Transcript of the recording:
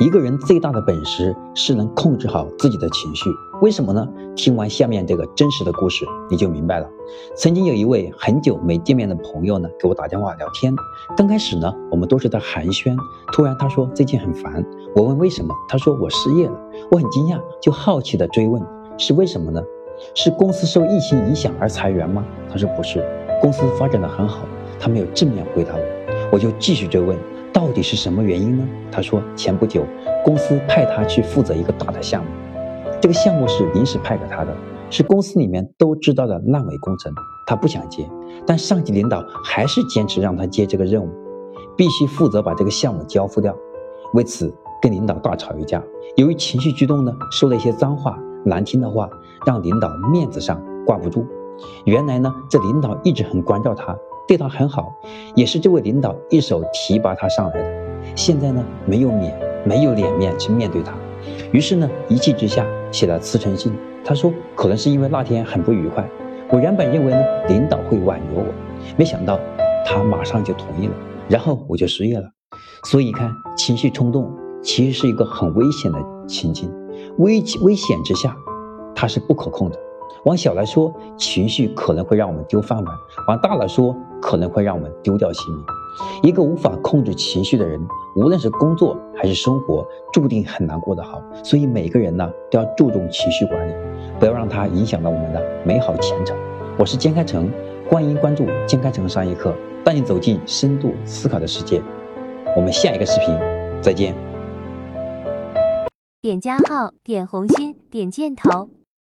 一个人最大的本事是能控制好自己的情绪。为什么呢？听完下面这个真实的故事，你就明白了。曾经有一位很久没见面的朋友呢，给我打电话聊天。刚开始呢，我们都是在寒暄。突然他说最近很烦。我问为什么，他说我失业了。我很惊讶，就好奇的追问是为什么呢？是公司受疫情影响而裁员吗？他说不是，公司发展的很好。他没有正面回答我，我就继续追问。到底是什么原因呢？他说，前不久公司派他去负责一个大的项目，这个项目是临时派给他的，是公司里面都知道的烂尾工程，他不想接，但上级领导还是坚持让他接这个任务，必须负责把这个项目交付掉。为此跟领导大吵一架，由于情绪激动呢，说了一些脏话、难听的话，让领导面子上挂不住。原来呢，这领导一直很关照他。对他很好，也是这位领导一手提拔他上来的。现在呢，没有脸，没有脸面去面对他，于是呢，一气之下写了辞呈信。他说，可能是因为那天很不愉快。我原本认为呢，领导会挽留我，没想到他马上就同意了，然后我就失业了。所以你看，情绪冲动其实是一个很危险的情境，危危险之下，它是不可控的。往小来说，情绪可能会让我们丢饭碗；往大了说，可能会让我们丢掉性命。一个无法控制情绪的人，无论是工作还是生活，注定很难过得好。所以每个人呢，都要注重情绪管理，不要让它影响到我们的美好前程。我是坚开成，欢迎关注坚开成商业课，带你走进深度思考的世界。我们下一个视频再见。点加号，点红心，点箭头。